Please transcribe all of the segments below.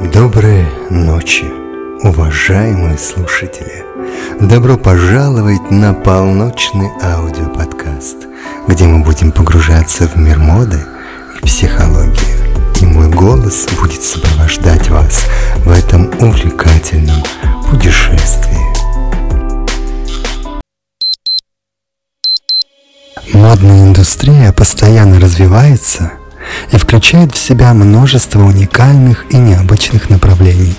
Доброй ночи, уважаемые слушатели! Добро пожаловать на полночный аудиоподкаст, где мы будем погружаться в мир моды и психологии. И мой голос будет сопровождать вас в этом увлекательном путешествии. Модная индустрия постоянно развивается и включает в себя множество уникальных и необычных направлений.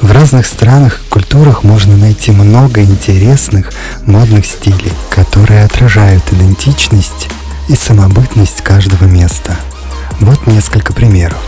В разных странах и культурах можно найти много интересных модных стилей, которые отражают идентичность и самобытность каждого места. Вот несколько примеров.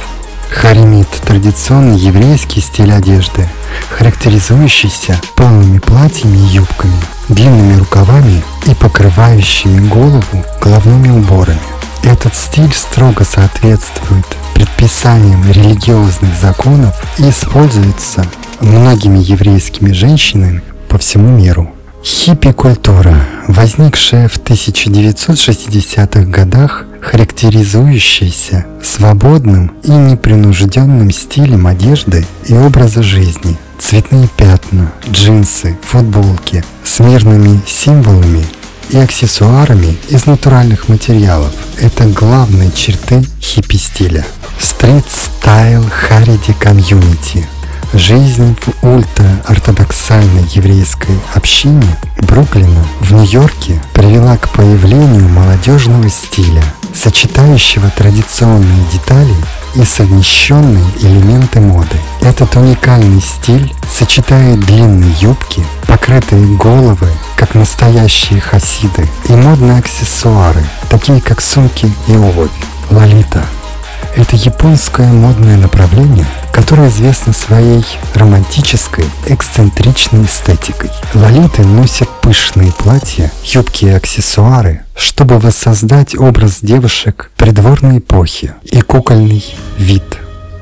Харимит – традиционный еврейский стиль одежды, характеризующийся полными платьями и юбками, длинными рукавами и покрывающими голову головными уборами. Этот стиль строго соответствует предписаниям религиозных законов и используется многими еврейскими женщинами по всему миру. Хиппи-культура, возникшая в 1960-х годах, характеризующаяся свободным и непринужденным стилем одежды и образа жизни. Цветные пятна, джинсы, футболки с мирными символами и аксессуарами из натуральных материалов. Это главные черты хиппи-стиля. Street style Haredi community. Жизнь в ультра-ортодоксальной еврейской общине Бруклина в Нью-Йорке привела к появлению молодежного стиля, сочетающего традиционные детали и современные элементы моды. Этот уникальный стиль сочетает длинные юбки, покрытые головы, как настоящие хасиды, и модные аксессуары, такие как сумки и обувь. Лолита – это японское модное направление, которое известно своей романтической, эксцентричной эстетикой. Лолиты носят пышные платья, юбки и аксессуары, чтобы воссоздать образ девушек придворной эпохи и кукольный вид.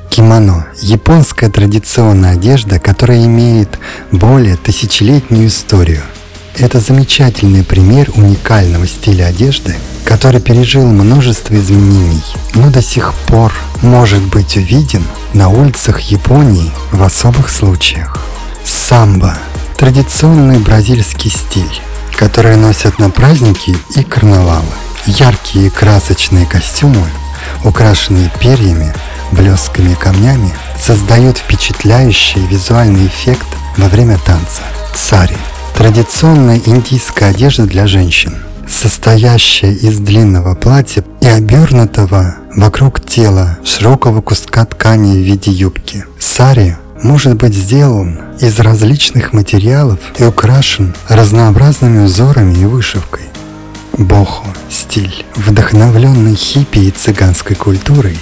Кимоно – японская традиционная одежда, которая имеет более тысячелетнюю историю. Это замечательный пример уникального стиля одежды, который пережил множество изменений, но до сих пор может быть увиден на улицах Японии в особых случаях. Самбо – традиционный бразильский стиль, который носят на праздники и карнавалы. Яркие красочные костюмы, украшенные перьями, блесками и камнями, создают впечатляющий визуальный эффект во время танца. Сари – традиционная индийская одежда для женщин, состоящая из длинного платья и обернутого вокруг тела широкого куска ткани в виде юбки. Сари может быть сделан из различных материалов и украшен разнообразными узорами и вышивкой. Бохо – стиль, вдохновленный хиппи и цыганской культурой,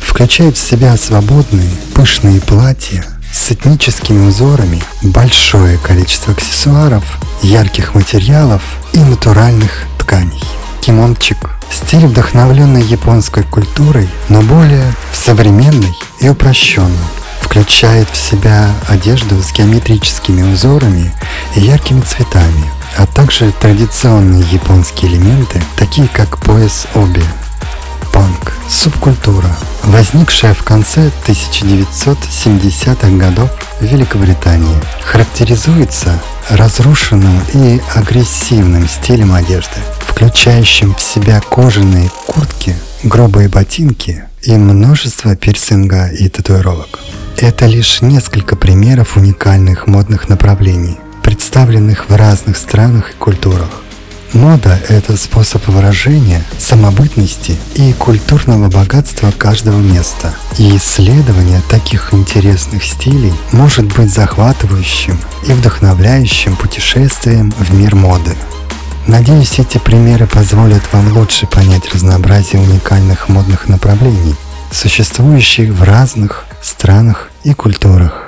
включает в себя свободные, пышные платья с этническими узорами, большое количество аксессуаров, ярких материалов и натуральных тканей. Кимончик – стиль, вдохновленный японской культурой, но более современный и упрощенный включает в себя одежду с геометрическими узорами и яркими цветами, а также традиционные японские элементы, такие как пояс оби. Панк – субкультура, возникшая в конце 1970-х годов в Великобритании, характеризуется разрушенным и агрессивным стилем одежды, включающим в себя кожаные куртки, грубые ботинки и множество пирсинга и татуировок. Это лишь несколько примеров уникальных модных направлений, представленных в разных странах и культурах. Мода – это способ выражения самобытности и культурного богатства каждого места. И исследование таких интересных стилей может быть захватывающим и вдохновляющим путешествием в мир моды. Надеюсь, эти примеры позволят вам лучше понять разнообразие уникальных модных направлений, существующих в разных странах и культурах.